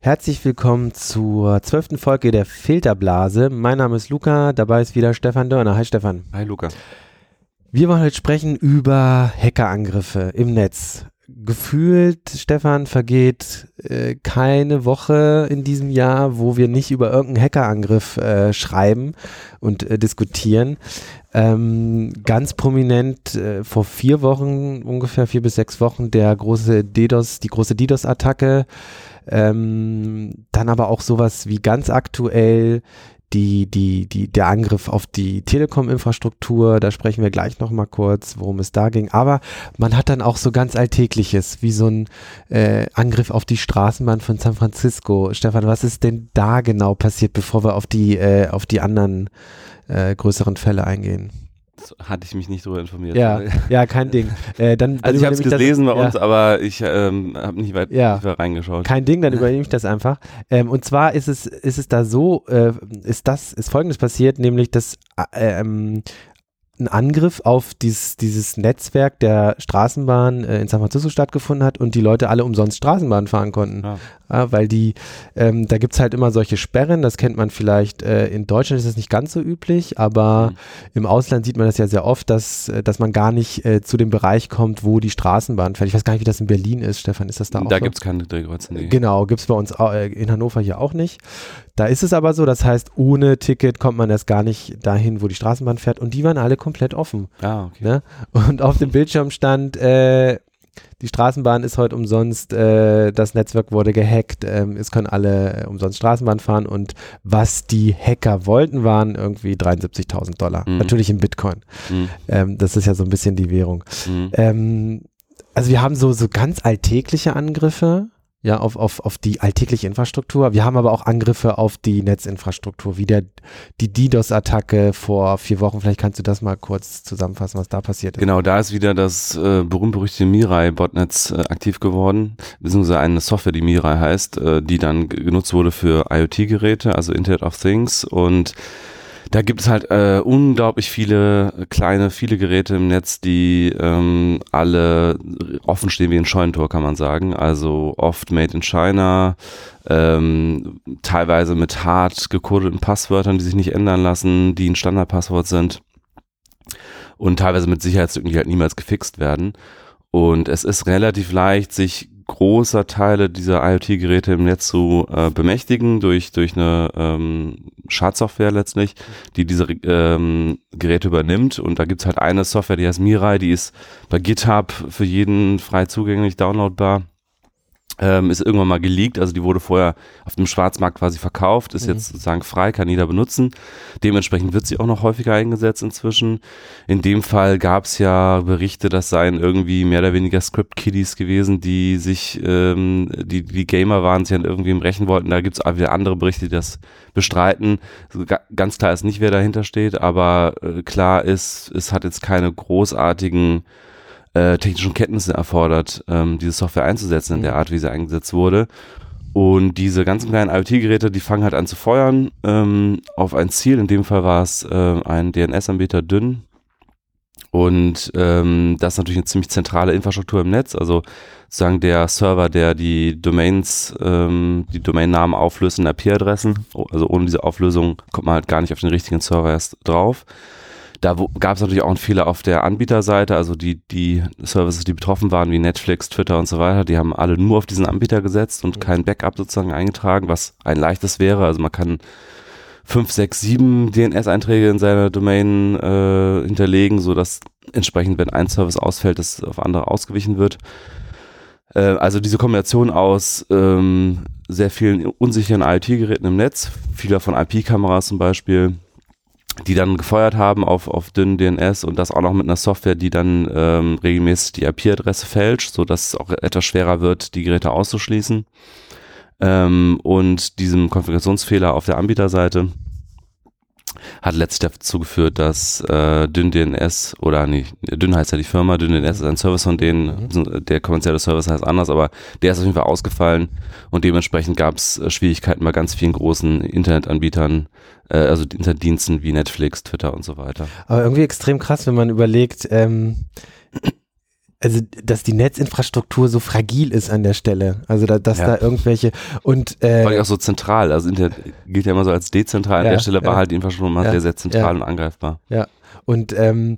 Herzlich willkommen zur zwölften Folge der Filterblase. Mein Name ist Luca, dabei ist wieder Stefan Dörner. Hi Stefan. Hi Luca. Wir wollen heute sprechen über Hackerangriffe im Netz. Gefühlt, Stefan, vergeht äh, keine Woche in diesem Jahr, wo wir nicht über irgendeinen Hackerangriff äh, schreiben und äh, diskutieren. Ähm, ganz prominent äh, vor vier Wochen, ungefähr vier bis sechs Wochen, der große DDoS, die große DDoS-Attacke. Ähm, dann aber auch sowas wie ganz aktuell die, die, die, der Angriff auf die Telekom-Infrastruktur, da sprechen wir gleich nochmal kurz, worum es da ging. Aber man hat dann auch so ganz Alltägliches, wie so ein äh, Angriff auf die Straßenbahn von San Francisco. Stefan, was ist denn da genau passiert, bevor wir auf die, äh, auf die anderen äh, größeren Fälle eingehen? Hatte ich mich nicht darüber informiert. Ja, ja, kein Ding. Äh, dann, also ich habe es gelesen das, bei uns, ja. aber ich ähm, habe nicht weit ja. reingeschaut. Kein Ding, dann übernehme ich das einfach. Ähm, und zwar ist es, ist es da so, äh, ist das, ist folgendes passiert, nämlich dass äh, ähm, ein Angriff auf dieses, dieses Netzwerk der Straßenbahn äh, in San Francisco stattgefunden hat und die Leute alle umsonst Straßenbahn fahren konnten. Ja. Ja, weil die, ähm, da gibt es halt immer solche Sperren, das kennt man vielleicht, äh, in Deutschland ist das nicht ganz so üblich, aber mhm. im Ausland sieht man das ja sehr oft, dass, äh, dass man gar nicht äh, zu dem Bereich kommt, wo die Straßenbahn fährt. Ich weiß gar nicht, wie das in Berlin ist, Stefan, ist das da auch Da gibt es keine Drehkreuze. Nee. Genau, gibt es bei uns äh, in Hannover hier auch nicht. Da ist es aber so, das heißt, ohne Ticket kommt man erst gar nicht dahin, wo die Straßenbahn fährt und die waren alle komplett offen. Ah, okay. Ne? Und auf dem Bildschirm stand, äh, die Straßenbahn ist heute umsonst, äh, das Netzwerk wurde gehackt, ähm, es können alle äh, umsonst Straßenbahn fahren und was die Hacker wollten, waren irgendwie 73.000 Dollar. Mhm. Natürlich in Bitcoin. Mhm. Ähm, das ist ja so ein bisschen die Währung. Mhm. Ähm, also wir haben so, so ganz alltägliche Angriffe, ja, auf, auf, auf die alltägliche Infrastruktur. Wir haben aber auch Angriffe auf die Netzinfrastruktur, wie der, die DDoS-Attacke vor vier Wochen. Vielleicht kannst du das mal kurz zusammenfassen, was da passiert ist. Genau, da ist wieder das äh, berühmt-berüchtigte Mirai-Botnetz äh, aktiv geworden, beziehungsweise eine Software, die Mirai heißt, äh, die dann genutzt wurde für IoT-Geräte, also Internet of Things und da gibt es halt äh, unglaublich viele kleine, viele Geräte im Netz, die ähm, alle offen stehen wie ein Scheunentor, kann man sagen. Also oft made in China, ähm, teilweise mit hart gekodeten Passwörtern, die sich nicht ändern lassen, die ein Standardpasswort sind und teilweise mit Sicherheitslücken, die halt niemals gefixt werden. Und es ist relativ leicht, sich großer Teile dieser IoT-Geräte im Netz zu äh, bemächtigen durch, durch eine ähm, Schadsoftware letztlich, die diese ähm, Geräte übernimmt. Und da gibt's halt eine Software, die heißt Mirai, die ist bei GitHub für jeden frei zugänglich downloadbar ähm, ist irgendwann mal geleakt, also die wurde vorher auf dem Schwarzmarkt quasi verkauft, ist mhm. jetzt sozusagen frei, kann jeder benutzen. Dementsprechend wird sie auch noch häufiger eingesetzt inzwischen. In dem Fall gab es ja Berichte, das seien irgendwie mehr oder weniger Script-Kiddies gewesen, die sich, ähm, die, die Gamer waren, sie dann irgendwie im Rächen wollten. Da gibt es wieder andere Berichte, die das bestreiten. Also ganz klar ist nicht, wer dahinter steht, aber äh, klar ist, es hat jetzt keine großartigen äh, technischen Kenntnisse erfordert, ähm, diese Software einzusetzen in der mhm. Art, wie sie eingesetzt wurde. Und diese ganzen kleinen IoT-Geräte, die fangen halt an zu feuern ähm, auf ein Ziel. In dem Fall war es äh, ein DNS-Anbieter dünn. Und ähm, das ist natürlich eine ziemlich zentrale Infrastruktur im Netz. Also sozusagen der Server, der die Domains, ähm, die Domainnamen auflöst in IP-Adressen. Also ohne diese Auflösung kommt man halt gar nicht auf den richtigen Server erst drauf. Da gab es natürlich auch einen Fehler auf der Anbieterseite, also die, die Services, die betroffen waren, wie Netflix, Twitter und so weiter, die haben alle nur auf diesen Anbieter gesetzt und kein Backup sozusagen eingetragen, was ein leichtes wäre. Also man kann fünf, sechs, sieben DNS-Einträge in seiner Domain äh, hinterlegen, so dass entsprechend, wenn ein Service ausfällt, das auf andere ausgewichen wird. Äh, also diese Kombination aus ähm, sehr vielen unsicheren IoT-Geräten im Netz, vieler von IP-Kameras zum Beispiel, die dann gefeuert haben auf, auf dünnen DNS und das auch noch mit einer Software, die dann ähm, regelmäßig die IP-Adresse fälscht, so dass es auch etwas schwerer wird, die Geräte auszuschließen. Ähm, und diesem Konfigurationsfehler auf der Anbieterseite hat letztlich dazu geführt, dass äh, DynDNS oder nee, Dyn heißt ja die Firma, DynDNS ist ein Service von denen, mhm. der kommerzielle Service heißt anders, aber der ist auf jeden Fall ausgefallen und dementsprechend gab es äh, Schwierigkeiten bei ganz vielen großen Internetanbietern, äh, also Internetdiensten wie Netflix, Twitter und so weiter. Aber irgendwie extrem krass, wenn man überlegt, ähm, also dass die Netzinfrastruktur so fragil ist an der Stelle. Also da, dass ja. da irgendwelche und äh, Vor allem auch so zentral. Also Internet gilt ja immer so als dezentral. An ja, der Stelle war halt die Infrastruktur immer sehr, sehr zentral und angreifbar. Ja. Und ähm,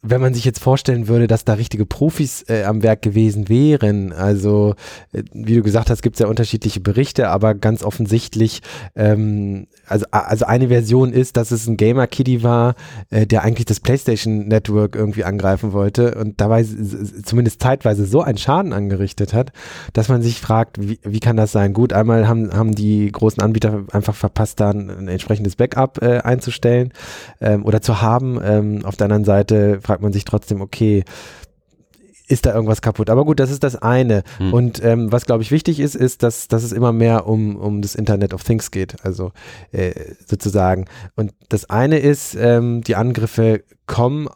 wenn man sich jetzt vorstellen würde, dass da richtige Profis äh, am Werk gewesen wären, also äh, wie du gesagt hast, gibt es ja unterschiedliche Berichte, aber ganz offensichtlich, ähm, also, also eine Version ist, dass es ein Gamer-Kitty war, äh, der eigentlich das PlayStation Network irgendwie angreifen wollte und dabei zumindest zeitweise so einen Schaden angerichtet hat, dass man sich fragt, wie, wie kann das sein? Gut, einmal haben, haben die großen Anbieter einfach verpasst, da ein, ein entsprechendes Backup äh, einzustellen ähm, oder zu haben. Ähm, auf der anderen Seite fragt man sich trotzdem, okay, ist da irgendwas kaputt. Aber gut, das ist das eine. Hm. Und ähm, was, glaube ich, wichtig ist, ist, dass, dass es immer mehr um, um das Internet of Things geht. Also äh, sozusagen. Und das eine ist, ähm, die Angriffe kommen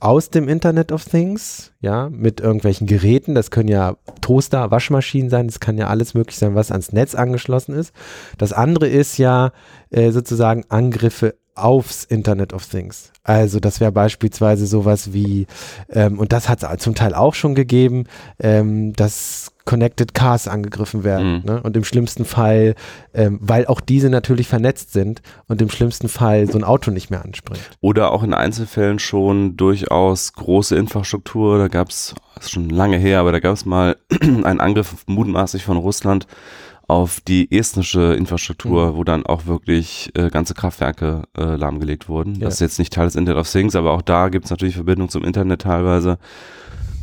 aus dem Internet of Things, ja, mit irgendwelchen Geräten. Das können ja Toaster, Waschmaschinen sein, das kann ja alles möglich sein, was ans Netz angeschlossen ist. Das andere ist ja äh, sozusagen Angriffe aufs Internet of Things. Also das wäre beispielsweise sowas wie, ähm, und das hat es zum Teil auch schon gegeben, ähm, dass Connected Cars angegriffen werden. Mhm. Ne? Und im schlimmsten Fall, ähm, weil auch diese natürlich vernetzt sind und im schlimmsten Fall so ein Auto nicht mehr anspringt. Oder auch in Einzelfällen schon durchaus große Infrastruktur. Da gab es, schon lange her, aber da gab es mal einen Angriff mutmaßlich von Russland auf die estnische Infrastruktur, mhm. wo dann auch wirklich äh, ganze Kraftwerke äh, lahmgelegt wurden. Ja. Das ist jetzt nicht Teil des Internet of Things, aber auch da gibt es natürlich Verbindung zum Internet teilweise.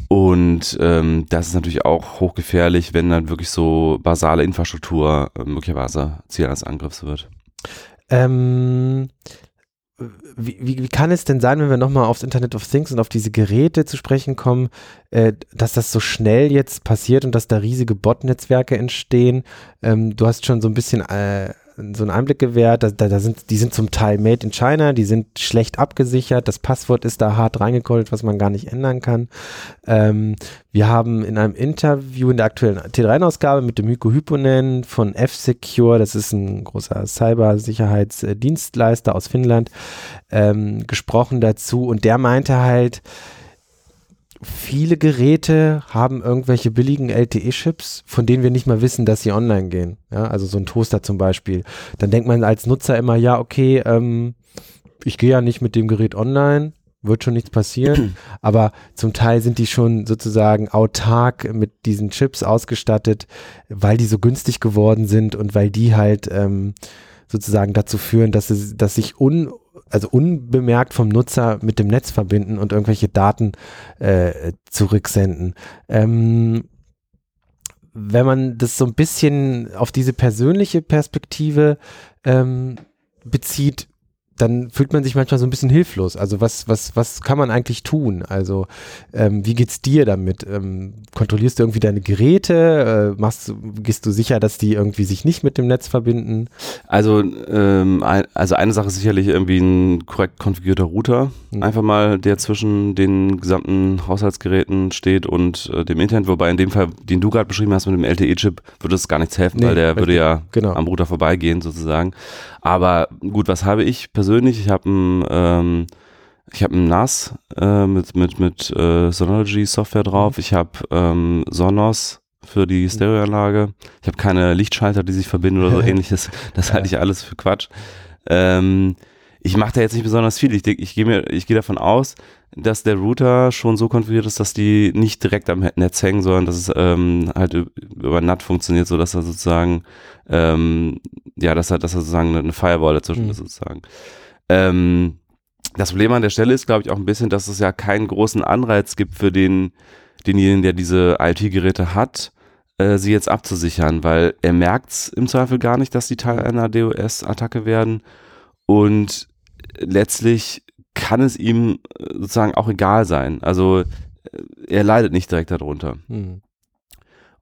Und ähm, das ist natürlich auch hochgefährlich, wenn dann wirklich so basale Infrastruktur äh, möglicherweise Ziel eines Angriffs wird. Ähm, wie, wie, wie, kann es denn sein, wenn wir nochmal aufs Internet of Things und auf diese Geräte zu sprechen kommen, äh, dass das so schnell jetzt passiert und dass da riesige Bot-Netzwerke entstehen? Ähm, du hast schon so ein bisschen äh, so einen Einblick gewährt. Da, da, da, sind, die sind zum Teil made in China, die sind schlecht abgesichert. Das Passwort ist da hart reingekollt, was man gar nicht ändern kann. Ähm, wir haben in einem Interview in der aktuellen T3-Ausgabe mit dem Hyko Hyponen von F-Secure, das ist ein großer Cybersicherheitsdienstleister aus Finnland, ähm, gesprochen dazu und der meinte halt, viele Geräte haben irgendwelche billigen LTE-Chips, von denen wir nicht mal wissen, dass sie online gehen. Ja, also so ein Toaster zum Beispiel. Dann denkt man als Nutzer immer, ja, okay, ähm, ich gehe ja nicht mit dem Gerät online, wird schon nichts passieren. Aber zum Teil sind die schon sozusagen autark mit diesen Chips ausgestattet, weil die so günstig geworden sind und weil die halt ähm, sozusagen dazu führen, dass, es, dass sich un also unbemerkt vom Nutzer mit dem Netz verbinden und irgendwelche Daten äh, zurücksenden. Ähm, wenn man das so ein bisschen auf diese persönliche Perspektive ähm, bezieht, dann fühlt man sich manchmal so ein bisschen hilflos. Also was, was, was kann man eigentlich tun? Also ähm, wie geht's dir damit? Ähm, kontrollierst du irgendwie deine Geräte? Äh, machst, gehst du sicher, dass die irgendwie sich nicht mit dem Netz verbinden? Also, ähm, ein, also eine Sache ist sicherlich irgendwie ein korrekt konfigurierter Router. Mhm. Einfach mal, der zwischen den gesamten Haushaltsgeräten steht und äh, dem Internet. Wobei in dem Fall, den du gerade beschrieben hast mit dem LTE-Chip, würde es gar nichts helfen, nee, weil der würde ja genau. am Router vorbeigehen sozusagen. Aber gut, was habe ich persönlich? Ich habe ein, ähm, ich habe ein NAS äh, mit mit mit äh, Synology Software drauf. Mhm. Ich habe ähm, Sonos für die mhm. Stereoanlage. Ich habe keine Lichtschalter, die sich verbinden oder so ähnliches. Das halte ich alles für Quatsch. Ähm, ich mache da jetzt nicht besonders viel. Ich, ich gehe mir, ich gehe davon aus, dass der Router schon so konfiguriert ist, dass die nicht direkt am Netz hängen, sondern dass es ähm, halt über NAT funktioniert, so dass er sozusagen, ähm, ja, dass er, dass er sozusagen eine Firewall dazwischen mhm. ist sozusagen. Ähm, das Problem an der Stelle ist, glaube ich, auch ein bisschen, dass es ja keinen großen Anreiz gibt für den, denjenigen, der diese IoT-Geräte hat, äh, sie jetzt abzusichern, weil er merkt es im Zweifel gar nicht, dass die Teil einer DOS-Attacke werden und letztlich kann es ihm äh, sozusagen auch egal sein. Also äh, er leidet nicht direkt darunter. Mhm.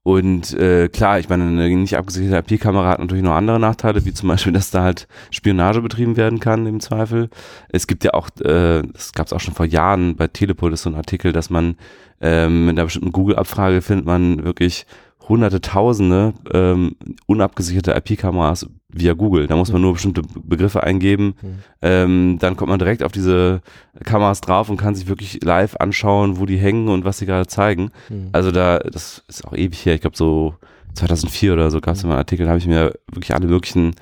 Und äh, klar, ich meine, eine nicht abgesicherte IP-Kamera hat natürlich noch andere Nachteile, wie zum Beispiel, dass da halt Spionage betrieben werden kann im Zweifel. Es gibt ja auch, äh, das gab es auch schon vor Jahren bei Telepol, ist so ein Artikel, dass man ähm, mit einer bestimmten Google-Abfrage findet man wirklich hunderte, tausende ähm, unabgesicherte IP-Kameras via Google. Da muss man nur bestimmte Begriffe eingeben. Mhm. Ähm, dann kommt man direkt auf diese Kameras drauf und kann sich wirklich live anschauen, wo die hängen und was sie gerade zeigen. Mhm. Also da, das ist auch ewig her. Ich glaube so 2004 oder so gab es mhm. mal einen Artikel, da habe ich mir wirklich alle möglichen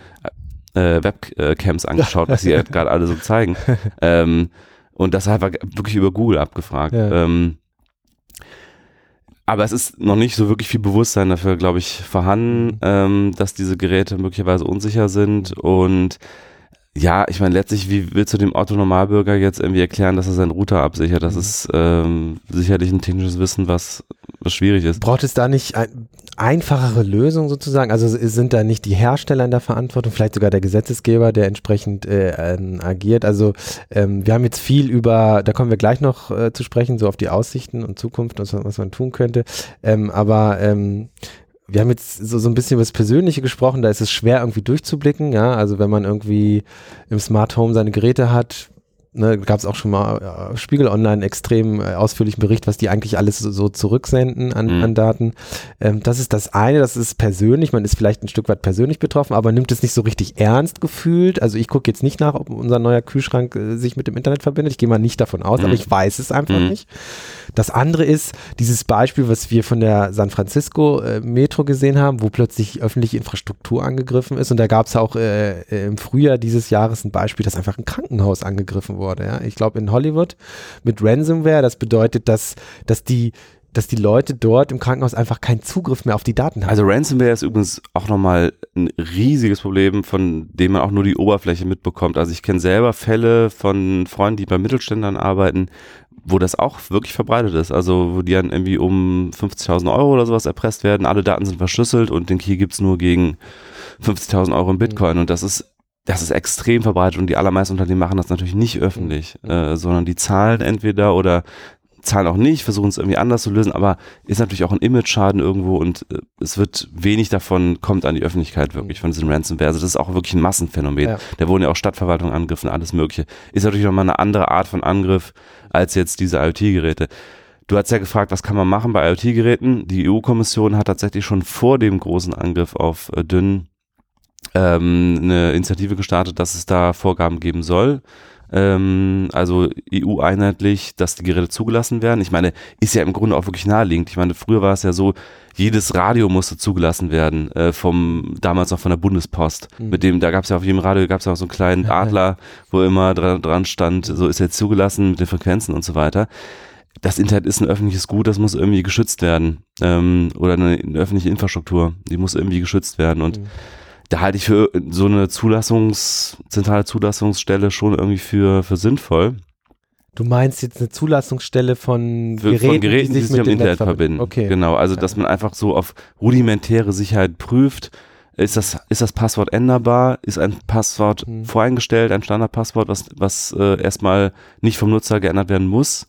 äh, Webcams angeschaut, was sie gerade alle so zeigen. Ähm, und das einfach wirklich über Google abgefragt. Ja. Ähm, aber es ist noch nicht so wirklich viel Bewusstsein dafür, glaube ich, vorhanden, mhm. ähm, dass diese Geräte möglicherweise unsicher sind und ja, ich meine, letztlich, wie willst du dem Otto-Normalbürger jetzt irgendwie erklären, dass er seinen Router absichert? Das mhm. ist ähm, sicherlich ein technisches Wissen, was, was schwierig ist. Braucht es da nicht ein, einfachere Lösungen sozusagen? Also sind da nicht die Hersteller in der Verantwortung, vielleicht sogar der Gesetzesgeber, der entsprechend äh, äh, agiert? Also ähm, wir haben jetzt viel über, da kommen wir gleich noch äh, zu sprechen, so auf die Aussichten und Zukunft und was man tun könnte. Ähm, aber ähm, wir haben jetzt so, so ein bisschen über das Persönliche gesprochen, da ist es schwer irgendwie durchzublicken, ja, also wenn man irgendwie im Smart Home seine Geräte hat, ne, gab es auch schon mal äh, Spiegel Online extrem äh, ausführlichen Bericht, was die eigentlich alles so, so zurücksenden an, mhm. an Daten. Ähm, das ist das eine, das ist persönlich, man ist vielleicht ein Stück weit persönlich betroffen, aber nimmt es nicht so richtig ernst gefühlt. Also ich gucke jetzt nicht nach, ob unser neuer Kühlschrank äh, sich mit dem Internet verbindet. Ich gehe mal nicht davon aus, mhm. aber ich weiß es einfach mhm. nicht. Das andere ist dieses Beispiel, was wir von der San Francisco äh, Metro gesehen haben, wo plötzlich öffentliche Infrastruktur angegriffen ist. Und da gab es auch äh, äh, im Frühjahr dieses Jahres ein Beispiel, dass einfach ein Krankenhaus angegriffen wurde wurde. Ja? Ich glaube in Hollywood mit Ransomware. Das bedeutet, dass, dass die dass die Leute dort im Krankenhaus einfach keinen Zugriff mehr auf die Daten haben. Also Ransomware ist übrigens auch nochmal ein riesiges Problem, von dem man auch nur die Oberfläche mitbekommt. Also ich kenne selber Fälle von Freunden, die bei Mittelständlern arbeiten, wo das auch wirklich verbreitet ist. Also wo die dann irgendwie um 50.000 Euro oder sowas erpresst werden. Alle Daten sind verschlüsselt und den Key gibt's nur gegen 50.000 Euro in Bitcoin. Mhm. Und das ist das ist extrem verbreitet und die allermeisten Unternehmen machen das natürlich nicht öffentlich, mhm. äh, sondern die zahlen entweder oder zahlen auch nicht, versuchen es irgendwie anders zu lösen, aber ist natürlich auch ein Image-Schaden irgendwo und äh, es wird wenig davon kommt an die Öffentlichkeit wirklich von diesem Ransomware. Also das ist auch wirklich ein Massenphänomen. Ja. Da wurden ja auch Stadtverwaltungen angegriffen, alles mögliche. Ist natürlich nochmal eine andere Art von Angriff als jetzt diese IoT-Geräte. Du hast ja gefragt, was kann man machen bei IoT-Geräten? Die EU-Kommission hat tatsächlich schon vor dem großen Angriff auf äh, Dünn ähm, eine Initiative gestartet, dass es da Vorgaben geben soll. Ähm, also EU-einheitlich, dass die Geräte zugelassen werden. Ich meine, ist ja im Grunde auch wirklich naheliegend. Ich meine, früher war es ja so, jedes Radio musste zugelassen werden, äh, vom damals noch von der Bundespost. Mhm. Mit dem, da gab es ja auf jedem Radio gab es ja auch so einen kleinen Adler, wo immer dran, dran stand, so ist jetzt zugelassen mit den Frequenzen und so weiter das Internet ist ein öffentliches Gut, das muss irgendwie geschützt werden. Ähm, oder eine, eine, öffentliche Infrastruktur, die muss irgendwie geschützt werden. Und mhm da halte ich für so eine Zulassungs, zentrale Zulassungsstelle schon irgendwie für, für sinnvoll. Du meinst jetzt eine Zulassungsstelle von Geräten, von Geräten die sich, die sich mit dem Internet verbinden. Okay. Genau, also dass man einfach so auf rudimentäre Sicherheit prüft. Ist das, ist das Passwort änderbar? Ist ein Passwort mhm. voreingestellt, ein Standardpasswort, was, was äh, erstmal nicht vom Nutzer geändert werden muss?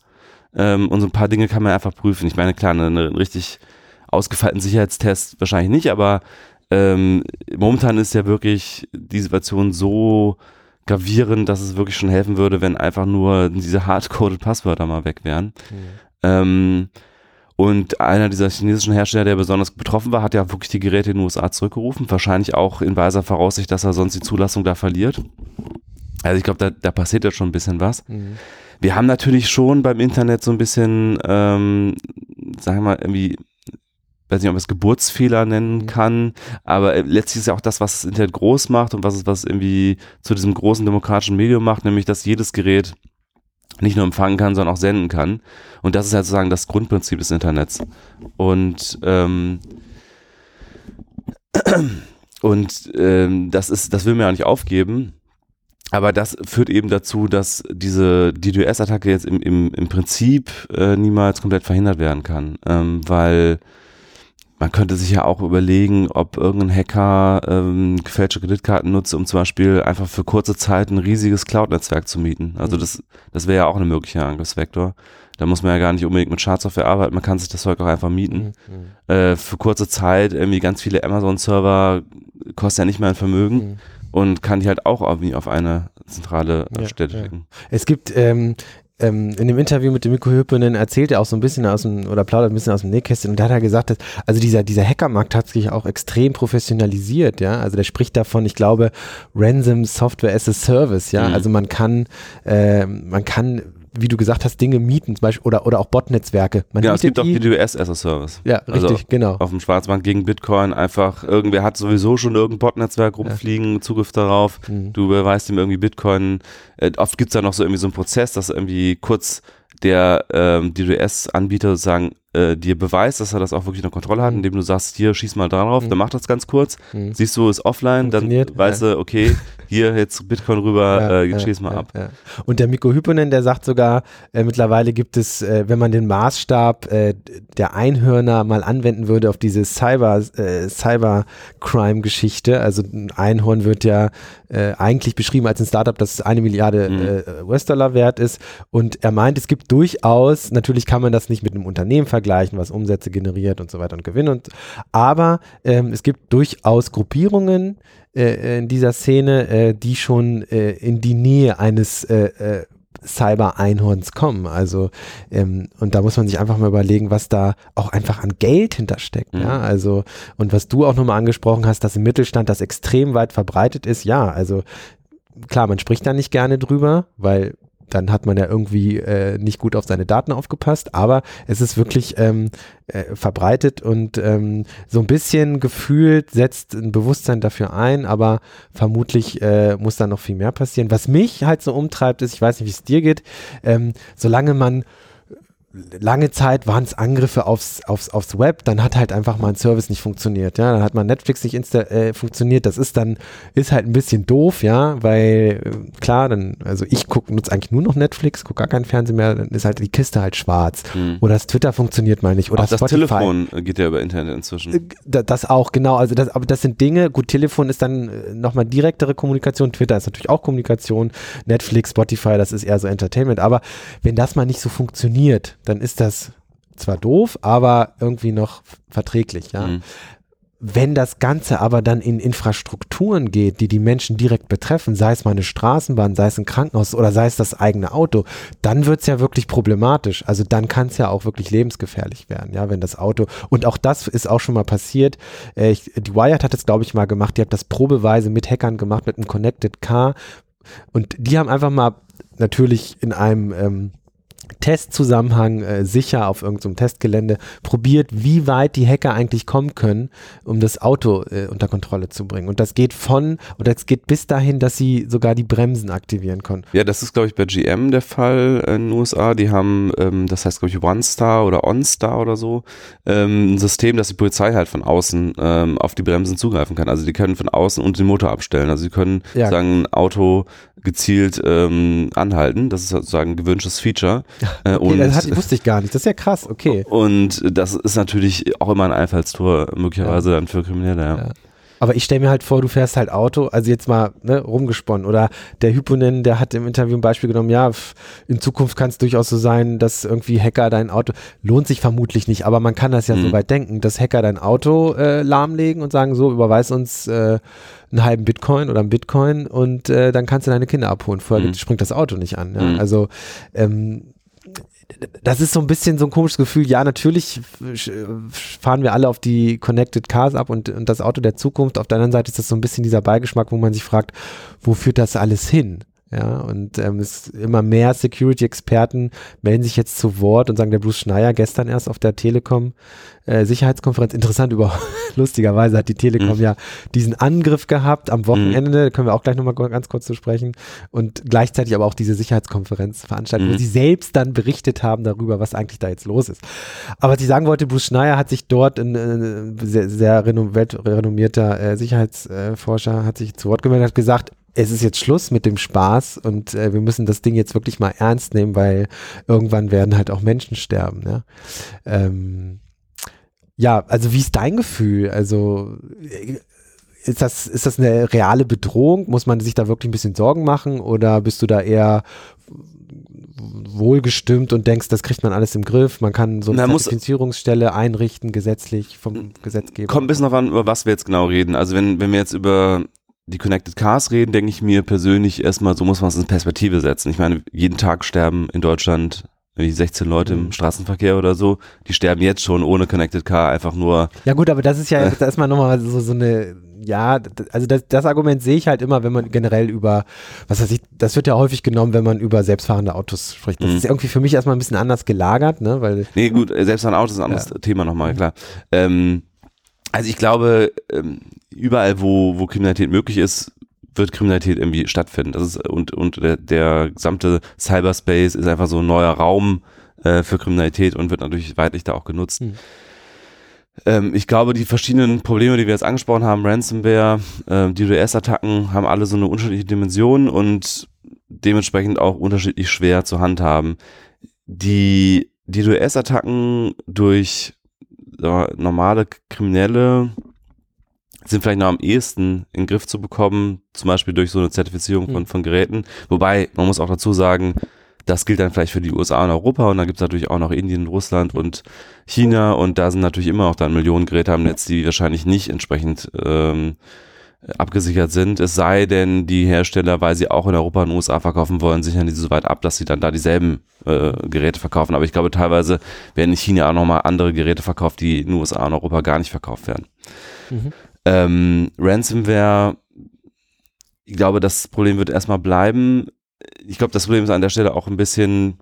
Ähm, und so ein paar Dinge kann man einfach prüfen. Ich meine, klar, einen richtig ausgefeilten Sicherheitstest wahrscheinlich nicht, aber ähm, momentan ist ja wirklich die Situation so gravierend, dass es wirklich schon helfen würde, wenn einfach nur diese hardcoded Passwörter mal weg wären. Mhm. Ähm, und einer dieser chinesischen Hersteller, der besonders betroffen war, hat ja wirklich die Geräte in den USA zurückgerufen. Wahrscheinlich auch in weiser Voraussicht, dass er sonst die Zulassung da verliert. Also ich glaube, da, da passiert jetzt schon ein bisschen was. Mhm. Wir haben natürlich schon beim Internet so ein bisschen, ähm, sagen wir mal, irgendwie weiß nicht, ob man es Geburtsfehler nennen mhm. kann, aber äh, letztlich ist ja auch das, was das Internet groß macht und was es was irgendwie zu diesem großen demokratischen Medium macht, nämlich dass jedes Gerät nicht nur empfangen kann, sondern auch senden kann. Und das ist halt sozusagen das Grundprinzip des Internets. Und ähm, und ähm, das ist, das will man ja nicht aufgeben. Aber das führt eben dazu, dass diese DDoS-Attacke jetzt im, im, im Prinzip äh, niemals komplett verhindert werden kann, ähm, weil man könnte sich ja auch überlegen, ob irgendein Hacker ähm, gefälschte Kreditkarten nutzt, um zum Beispiel einfach für kurze Zeit ein riesiges Cloud-Netzwerk zu mieten. Also mhm. das, das wäre ja auch eine mögliche Angriffsvektor. Da muss man ja gar nicht unbedingt mit Schadsoftware arbeiten, man kann sich das Zeug auch einfach mieten. Mhm. Äh, für kurze Zeit irgendwie ganz viele Amazon-Server kostet ja nicht mehr ein Vermögen mhm. und kann die halt auch irgendwie auf eine zentrale ja, Stelle schicken. Es gibt ähm, ähm, in dem Interview mit dem Mikko Hüppenen erzählt er auch so ein bisschen aus dem, oder plaudert ein bisschen aus dem Nähkästchen und da hat er gesagt, dass, also dieser, dieser Hackermarkt hat sich auch extrem professionalisiert, ja, also der spricht davon, ich glaube, Ransom Software as a Service, ja, mhm. also man kann, äh, man kann wie du gesagt hast, Dinge mieten, zum Beispiel, oder, oder auch Bot-Netzwerke. Ja, es gibt auch DWS as a Service. Ja, also richtig, genau. Auf dem Schwarzmarkt gegen Bitcoin einfach, irgendwer hat sowieso schon irgendein Bot-Netzwerk rumfliegen, ja. Zugriff darauf, mhm. du beweist ihm irgendwie Bitcoin. Äh, oft gibt es da noch so irgendwie so einen Prozess, dass irgendwie kurz der ähm, DDoS-Anbieter sozusagen äh, dir beweist, dass er das auch wirklich unter Kontrolle hat, mhm. indem du sagst, hier schieß mal drauf, mhm. dann mach das ganz kurz, mhm. siehst du, ist offline, dann weißt du, okay, hier jetzt Bitcoin rüber, ja, äh, schieß mal ab. Ja. Und der Mikko Hyponen, der sagt sogar, äh, mittlerweile gibt es, äh, wenn man den Maßstab äh, der Einhörner mal anwenden würde auf diese Cyber, äh, Cybercrime-Geschichte, also ein Einhorn wird ja eigentlich beschrieben als ein Startup, das eine Milliarde mhm. US-Dollar wert ist. Und er meint, es gibt durchaus, natürlich kann man das nicht mit einem Unternehmen vergleichen, was Umsätze generiert und so weiter und Gewinn. Und, aber ähm, es gibt durchaus Gruppierungen äh, in dieser Szene, äh, die schon äh, in die Nähe eines äh, äh, Cyber-Einhorns kommen. Also, ähm, und da muss man sich einfach mal überlegen, was da auch einfach an Geld hintersteckt. Mhm. Ja, also, und was du auch nochmal angesprochen hast, dass im Mittelstand das extrem weit verbreitet ist. Ja, also, klar, man spricht da nicht gerne drüber, weil dann hat man ja irgendwie äh, nicht gut auf seine Daten aufgepasst, aber es ist wirklich ähm, äh, verbreitet und ähm, so ein bisschen gefühlt setzt ein Bewusstsein dafür ein, aber vermutlich äh, muss da noch viel mehr passieren. Was mich halt so umtreibt, ist, ich weiß nicht, wie es dir geht, ähm, solange man lange Zeit waren es Angriffe aufs, aufs, aufs Web, dann hat halt einfach mal ein Service nicht funktioniert, ja, dann hat mal Netflix nicht insta äh, funktioniert, das ist dann, ist halt ein bisschen doof, ja, weil, äh, klar, dann, also ich gucke, nutze eigentlich nur noch Netflix, gucke gar keinen Fernsehen mehr, dann ist halt die Kiste halt schwarz. Mhm. Oder das Twitter funktioniert mal nicht, oder Auch das Spotify. Telefon geht ja über Internet inzwischen. Äh, das auch, genau, also das, aber das sind Dinge, gut, Telefon ist dann äh, nochmal direktere Kommunikation, Twitter ist natürlich auch Kommunikation, Netflix, Spotify, das ist eher so Entertainment, aber wenn das mal nicht so funktioniert, dann ist das zwar doof, aber irgendwie noch verträglich, ja. Mhm. Wenn das Ganze aber dann in Infrastrukturen geht, die die Menschen direkt betreffen, sei es mal eine Straßenbahn, sei es ein Krankenhaus oder sei es das eigene Auto, dann wird es ja wirklich problematisch. Also dann kann es ja auch wirklich lebensgefährlich werden, ja, wenn das Auto, und auch das ist auch schon mal passiert. Äh, ich, die Wired hat es, glaube ich, mal gemacht, die hat das probeweise mit Hackern gemacht, mit einem Connected Car. Und die haben einfach mal natürlich in einem ähm, Testzusammenhang äh, sicher auf irgendeinem Testgelände probiert, wie weit die Hacker eigentlich kommen können, um das Auto äh, unter Kontrolle zu bringen. Und das geht von, oder es geht bis dahin, dass sie sogar die Bremsen aktivieren können. Ja, das ist, glaube ich, bei GM der Fall in den USA. Die haben, ähm, das heißt, glaube ich, OneStar oder OnStar oder so, ähm, ein System, dass die Polizei halt von außen ähm, auf die Bremsen zugreifen kann. Also die können von außen und den Motor abstellen. Also sie können ja. sagen, ein Auto gezielt ähm, anhalten. Das ist sozusagen ein gewünschtes Feature. Äh, okay, das hat, wusste ich gar nicht. Das ist ja krass, okay. Und das ist natürlich auch immer ein Einfallstor, möglicherweise ja. dann für Kriminelle, ja. ja. Aber ich stelle mir halt vor, du fährst halt Auto, also jetzt mal ne, rumgesponnen. Oder der Hyponen, der hat im Interview ein Beispiel genommen, ja, in Zukunft kann es durchaus so sein, dass irgendwie Hacker dein Auto, lohnt sich vermutlich nicht, aber man kann das ja mhm. so weit denken, dass Hacker dein Auto äh, lahmlegen und sagen, so, überweis uns äh, einen halben Bitcoin oder einen Bitcoin und äh, dann kannst du deine Kinder abholen. Vorher mhm. springt das Auto nicht an. Ja? Mhm. Also ähm, das ist so ein bisschen so ein komisches Gefühl. Ja, natürlich fahren wir alle auf die Connected Cars ab und, und das Auto der Zukunft. Auf der anderen Seite ist das so ein bisschen dieser Beigeschmack, wo man sich fragt, wo führt das alles hin? Ja, und ähm, es immer mehr Security-Experten melden sich jetzt zu Wort und sagen, der Bruce Schneier gestern erst auf der Telekom äh, Sicherheitskonferenz, interessant über, lustigerweise hat die Telekom mhm. ja diesen Angriff gehabt am Wochenende, mhm. können wir auch gleich nochmal ganz kurz zu sprechen und gleichzeitig aber auch diese Sicherheitskonferenz veranstaltet, mhm. wo sie selbst dann berichtet haben darüber, was eigentlich da jetzt los ist. Aber was ich sagen wollte, Bruce Schneier hat sich dort, ein, äh, sehr, sehr weltrenommierter äh, Sicherheitsforscher, hat sich zu Wort gemeldet, hat gesagt, es ist jetzt Schluss mit dem Spaß und äh, wir müssen das Ding jetzt wirklich mal ernst nehmen, weil irgendwann werden halt auch Menschen sterben. Ja, ähm, ja also wie ist dein Gefühl? Also äh, ist das, ist das eine reale Bedrohung? Muss man sich da wirklich ein bisschen Sorgen machen oder bist du da eher wohlgestimmt und denkst, das kriegt man alles im Griff. Man kann so eine Na, Zertifizierungsstelle einrichten, gesetzlich vom Gesetzgeber. Kommt ein bisschen darauf an, über was wir jetzt genau reden. Also wenn, wenn wir jetzt über die Connected Cars reden, denke ich mir persönlich erstmal, so muss man es in Perspektive setzen. Ich meine, jeden Tag sterben in Deutschland wie 16 Leute Mhm. im Straßenverkehr oder so. Die sterben jetzt schon ohne Connected Car einfach nur. Ja gut, aber das ist ja jetzt erstmal nochmal so, so eine, ja, also das, das Argument sehe ich halt immer, wenn man generell über, was weiß ich, das wird ja häufig genommen, wenn man über selbstfahrende Autos spricht. Das Mhm. ist irgendwie für mich erstmal ein bisschen anders gelagert, ne, weil, Nee, gut, äh, selbst ein Auto ist ein anderes Thema nochmal, klar. Ähm, also ich glaube, ähm, überall, wo, wo Kriminalität möglich ist, wird Kriminalität irgendwie stattfinden. Das ist, und und der, der gesamte Cyberspace ist einfach so ein neuer Raum äh, für Kriminalität und wird natürlich weitlich da auch genutzt. Mhm. Ähm, ich glaube, die verschiedenen Probleme, die wir jetzt angesprochen haben, Ransomware, äh, DDoS-Attacken, haben alle so eine unterschiedliche Dimension und dementsprechend auch unterschiedlich schwer zu handhaben. Die DDoS-Attacken durch normale Kriminelle sind vielleicht noch am ehesten in den Griff zu bekommen, zum Beispiel durch so eine Zertifizierung von, Mhm. von Geräten. Wobei, man muss auch dazu sagen, das gilt dann vielleicht für die USA und Europa und dann gibt es natürlich auch noch Indien, Russland und China und da sind natürlich immer auch dann Millionen Geräte am Netz, die wahrscheinlich nicht entsprechend ähm, abgesichert sind. Es sei denn, die Hersteller, weil sie auch in Europa und USA verkaufen wollen, sichern die so weit ab, dass sie dann da dieselben äh, Geräte verkaufen. Aber ich glaube, teilweise werden in China auch nochmal andere Geräte verkauft, die in USA und Europa gar nicht verkauft werden. Mhm. Ähm, Ransomware, ich glaube, das Problem wird erstmal bleiben. Ich glaube, das Problem ist an der Stelle auch ein bisschen,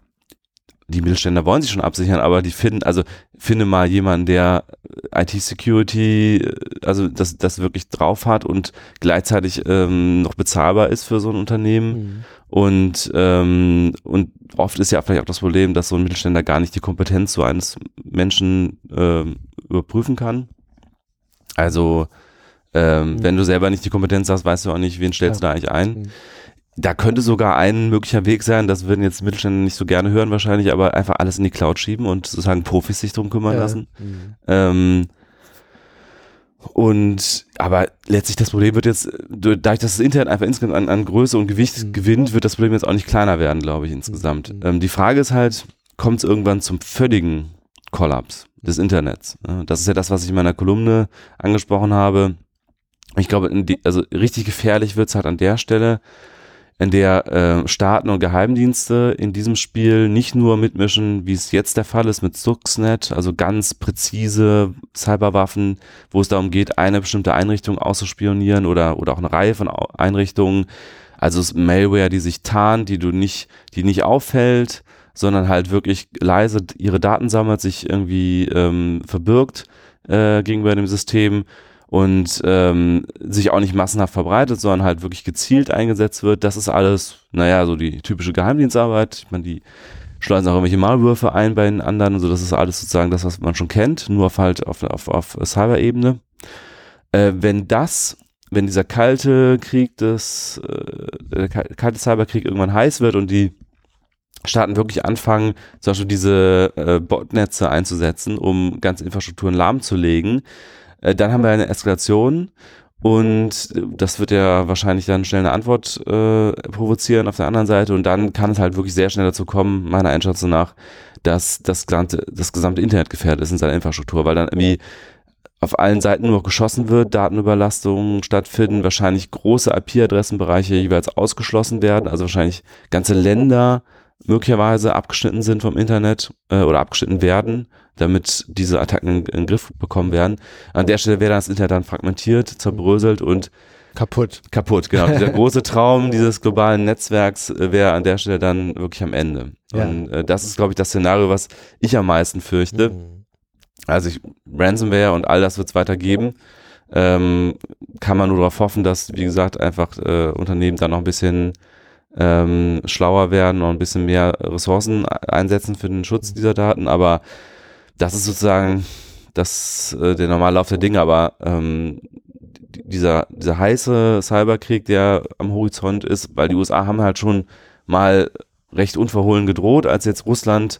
die Mittelständler wollen sich schon absichern, aber die finden, also finde mal jemanden, der IT-Security, äh, also das, das wirklich drauf hat und gleichzeitig ähm, noch bezahlbar ist für so ein Unternehmen. Mhm. Und, ähm, und oft ist ja vielleicht auch das Problem, dass so ein Mittelständler gar nicht die Kompetenz so eines Menschen ähm, überprüfen kann. Also, ähm, Mhm. wenn du selber nicht die Kompetenz hast, weißt du auch nicht, wen stellst du da eigentlich ein. Mhm. Da könnte sogar ein möglicher Weg sein, das würden jetzt Mittelständler nicht so gerne hören wahrscheinlich, aber einfach alles in die Cloud schieben und sozusagen Profis sich drum kümmern Ja. lassen. Mhm. Ähm, und aber letztlich das Problem wird jetzt, dadurch, dass das Internet einfach insgesamt an, an Größe und Gewicht Mhm. gewinnt, wird das Problem jetzt auch nicht kleiner werden, glaube ich, insgesamt. Mhm. Ähm, die Frage ist halt, kommt es irgendwann zum völligen Kollaps des Internets? Ja, Das ist ja das, was ich in meiner Kolumne angesprochen habe. Ich glaube, in die, also richtig gefährlich wird es halt an der Stelle, in der äh, Staaten und Geheimdienste in diesem Spiel nicht nur mitmischen, wie es jetzt der Fall ist mit Stuxnet, also ganz präzise Cyberwaffen, wo es darum geht, eine bestimmte Einrichtung auszuspionieren oder, oder auch eine Reihe von Einrichtungen. Also es ist Malware, die sich tarnt, die du nicht, die nicht auffällt, sondern halt wirklich leise ihre Daten sammelt, sich irgendwie ähm, verbirgt äh, gegenüber dem System und ähm, sich auch nicht massenhaft verbreitet, sondern halt wirklich gezielt eingesetzt wird. Das ist alles, naja, so die typische Geheimdienstarbeit. Ich meine, die schleusen auch irgendwelche Malwürfe ein bei den anderen und so. Das ist alles sozusagen das, was man schon kennt, nur auf halt auf, auf, auf Cyber-Ebene. Äh, wenn das, wenn dieser kalte Krieg des, äh, der kal- kalte Cyberkrieg irgendwann heiß wird und die Staaten wirklich anfangen, zum Beispiel diese äh, Botnetze einzusetzen, um ganze Infrastrukturen lahmzulegen, dann haben wir eine Eskalation und äh, das wird ja wahrscheinlich dann schnell eine Antwort äh, provozieren auf der anderen Seite. Und dann kann es halt wirklich sehr schnell dazu kommen, meiner Einschätzung nach, dass das gesamte, das gesamte Internet gefährdet ist in seiner Infrastruktur, weil dann irgendwie auf allen Seiten nur noch geschossen wird, Datenüberlastungen stattfinden, wahrscheinlich große IP-Adressenbereiche jeweils ausgeschlossen werden, also wahrscheinlich ganze Länder möglicherweise abgeschnitten sind vom Internet äh, oder abgeschnitten werden, damit diese Attacken in, in den Griff bekommen werden. An der Stelle wäre das Internet dann fragmentiert, zerbröselt und Kaputt. kaputt. Genau, dieser große Traum dieses globalen Netzwerks äh, wäre an der Stelle dann wirklich am Ende. Ja. Und äh, das ist, glaube ich, das Szenario, was ich am meisten fürchte. Mhm. Also ich, Ransomware und all das wird es weiter geben. Ähm, kann man nur darauf hoffen, dass, wie gesagt, einfach äh, Unternehmen da noch ein bisschen ähm, schlauer werden und ein bisschen mehr Ressourcen einsetzen für den Schutz dieser Daten. Aber das ist sozusagen das, äh, der normale Lauf der Dinge. Aber ähm, die- dieser, dieser heiße Cyberkrieg, der am Horizont ist, weil die USA haben halt schon mal recht unverhohlen gedroht, als jetzt Russland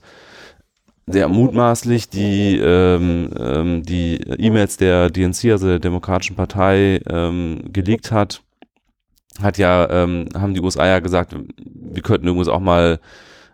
sehr mutmaßlich die, ähm, ähm, die E-Mails der DNC, also der Demokratischen Partei, ähm, geleakt hat, hat ja, ähm, haben die USA ja gesagt, wir könnten übrigens auch mal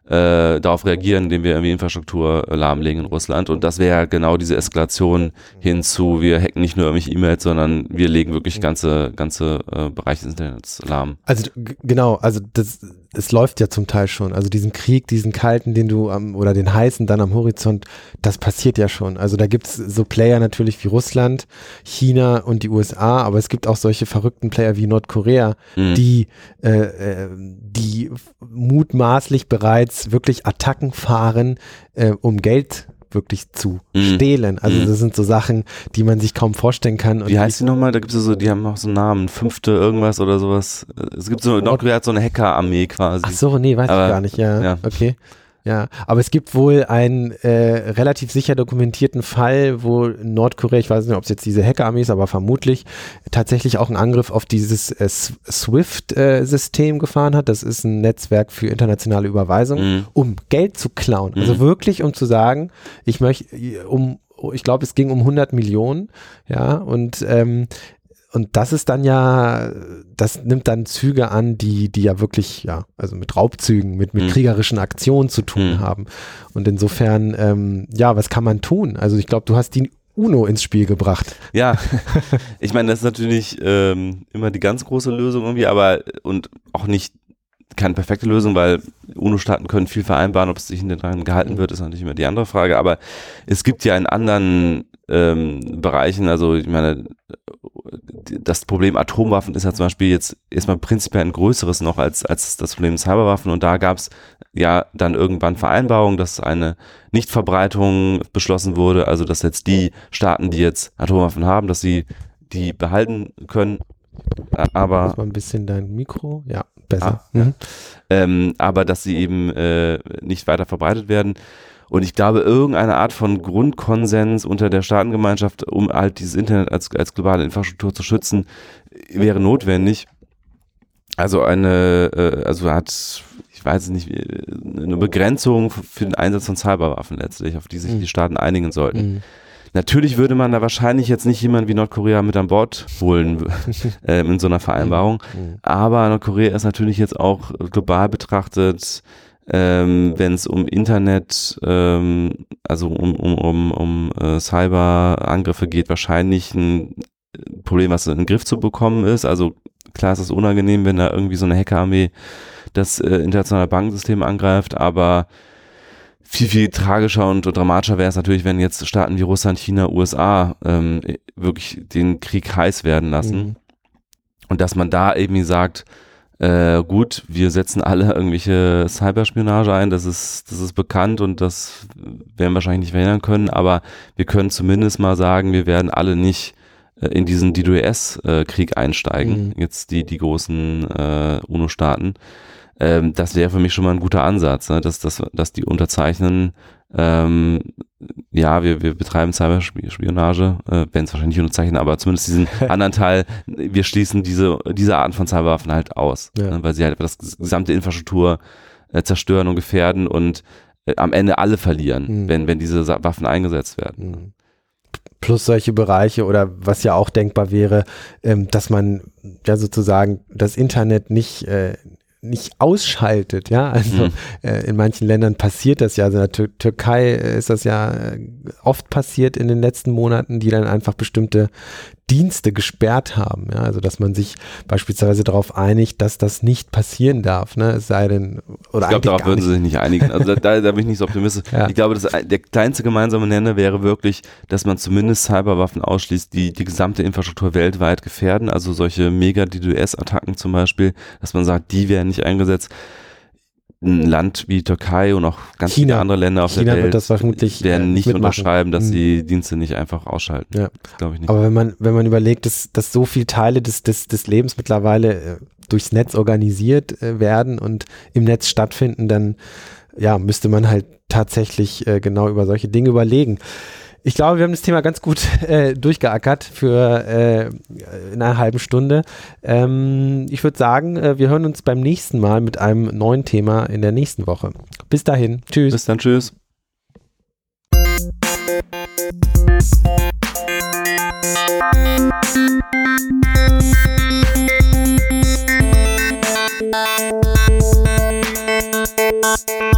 äh, darauf reagieren, indem wir irgendwie Infrastruktur äh, lahmlegen in Russland. Und das wäre genau diese Eskalation hinzu, wir hacken nicht nur irgendwelche E-Mails, sondern wir legen wirklich ganze, ganze äh, Bereiche des Internets lahm. Also genau, also das, es läuft ja zum Teil schon. Also diesen Krieg, diesen kalten, den du am, oder den heißen dann am Horizont, das passiert ja schon. Also da gibt es so Player natürlich wie Russland, China und die USA, aber es gibt auch solche verrückten Player wie Nordkorea, mhm. die, äh, äh, die mutmaßlich bereits wirklich Attacken fahren, äh, um Geld wirklich zu mhm. stehlen. Also mhm. das sind so Sachen, die man sich kaum vorstellen kann. Wie heißt die nochmal? Da gibt es so, die haben auch so einen Namen, fünfte irgendwas oder sowas. Es gibt so, Nordkorea hat so eine Hackerarmee quasi. Ach so, nee, weiß Aber, ich gar nicht, ja. ja. Okay. Ja, aber es gibt wohl einen äh, relativ sicher dokumentierten Fall, wo Nordkorea, ich weiß nicht, ob es jetzt diese Hackerarmee ist, aber vermutlich tatsächlich auch einen Angriff auf dieses äh, SWIFT-System äh, gefahren hat. Das ist ein Netzwerk für internationale Überweisung, mhm. um Geld zu klauen. Also mhm. wirklich, um zu sagen, ich möchte, um ich glaube, es ging um 100 Millionen, ja, und ähm, und das ist dann ja, das nimmt dann Züge an, die, die ja wirklich, ja, also mit Raubzügen, mit, mit mhm. kriegerischen Aktionen zu tun mhm. haben. Und insofern, ähm, ja, was kann man tun? Also ich glaube, du hast die UNO ins Spiel gebracht. Ja, ich meine, das ist natürlich ähm, immer die ganz große Lösung irgendwie, aber und auch nicht keine perfekte Lösung, weil UNO-Staaten können viel vereinbaren, ob es sich in den Reihen gehalten wird, ist natürlich immer die andere Frage. Aber es gibt ja in anderen ähm, Bereichen, also ich meine, das Problem Atomwaffen ist ja zum Beispiel jetzt erstmal prinzipiell ein größeres noch als, als das Problem Cyberwaffen. Und da gab es ja dann irgendwann Vereinbarungen, dass eine Nichtverbreitung beschlossen wurde, also dass jetzt die Staaten, die jetzt Atomwaffen haben, dass sie die behalten können. Aber. Mal ein bisschen dein Mikro, ja, besser. Ah, mhm. ähm, aber dass sie eben äh, nicht weiter verbreitet werden. Und ich glaube, irgendeine Art von Grundkonsens unter der Staatengemeinschaft, um halt dieses Internet als, als globale Infrastruktur zu schützen, wäre notwendig. Also eine, äh, also hat, ich weiß nicht, eine Begrenzung für den Einsatz von Cyberwaffen letztlich, auf die sich mhm. die Staaten einigen sollten. Mhm. Natürlich würde man da wahrscheinlich jetzt nicht jemanden wie Nordkorea mit an Bord holen äh, in so einer Vereinbarung. Mhm. Aber Nordkorea ist natürlich jetzt auch global betrachtet ähm, wenn es um Internet, ähm, also um, um, um, um äh, Cyberangriffe geht, wahrscheinlich ein Problem, was in den Griff zu bekommen ist. Also klar ist es unangenehm, wenn da irgendwie so eine Hackerarmee das äh, internationale Bankensystem angreift, aber viel, viel tragischer und dramatischer wäre es natürlich, wenn jetzt Staaten wie Russland, China, USA ähm, wirklich den Krieg heiß werden lassen. Mhm. Und dass man da eben sagt, äh, gut, wir setzen alle irgendwelche Cyberspionage ein, das ist, das ist bekannt und das werden wir wahrscheinlich nicht verhindern können, aber wir können zumindest mal sagen, wir werden alle nicht äh, in diesen DDoS-Krieg einsteigen, mhm. jetzt die, die großen äh, UNO-Staaten. Ähm, das wäre für mich schon mal ein guter Ansatz, ne? dass, dass, dass die unterzeichnen, ähm, ja, wir, wir betreiben Cyberspionage, äh, werden es wahrscheinlich nicht unterzeichnen, aber zumindest diesen anderen Teil, wir schließen diese, diese Arten von Cyberwaffen halt aus, ja. ne, weil sie halt das gesamte Infrastruktur äh, zerstören und gefährden und äh, am Ende alle verlieren, mhm. wenn, wenn diese Waffen eingesetzt werden. Mhm plus solche Bereiche oder was ja auch denkbar wäre, ähm, dass man ja sozusagen das Internet nicht, äh, nicht ausschaltet, ja. Also mhm. äh, in manchen Ländern passiert das ja. Also in der Tür Türkei ist das ja äh, oft passiert in den letzten Monaten, die dann einfach bestimmte Dienste gesperrt haben. Ja? Also dass man sich beispielsweise darauf einigt, dass das nicht passieren darf. Ne? Es sei denn, oder ich glaube, darauf würden sie sich nicht einigen. Also da, da bin ich nicht so optimistisch. ja. Ich glaube, dass der kleinste gemeinsame Nenner wäre wirklich, dass man zumindest Cyberwaffen ausschließt, die die gesamte Infrastruktur weltweit gefährden. Also solche Mega-DDoS-Attacken zum Beispiel, dass man sagt, die werden nicht eingesetzt ein Land wie Türkei und auch ganz China. viele andere Länder auf China der Welt wird das vermutlich werden äh, nicht mitmachen. unterschreiben, dass mhm. die Dienste nicht einfach ausschalten. Ja. Glaube ich nicht. Aber wenn man, wenn man überlegt, dass, dass so viele Teile des, des, des Lebens mittlerweile äh, durchs Netz organisiert äh, werden und im Netz stattfinden, dann ja, müsste man halt tatsächlich genau über solche Dinge überlegen. Ich glaube, wir haben das Thema ganz gut äh, durchgeackert für äh, in einer halben Stunde. Ähm, ich würde sagen, äh, wir hören uns beim nächsten Mal mit einem neuen Thema in der nächsten Woche. Bis dahin. Tschüss. Bis dann. Tschüss. Thank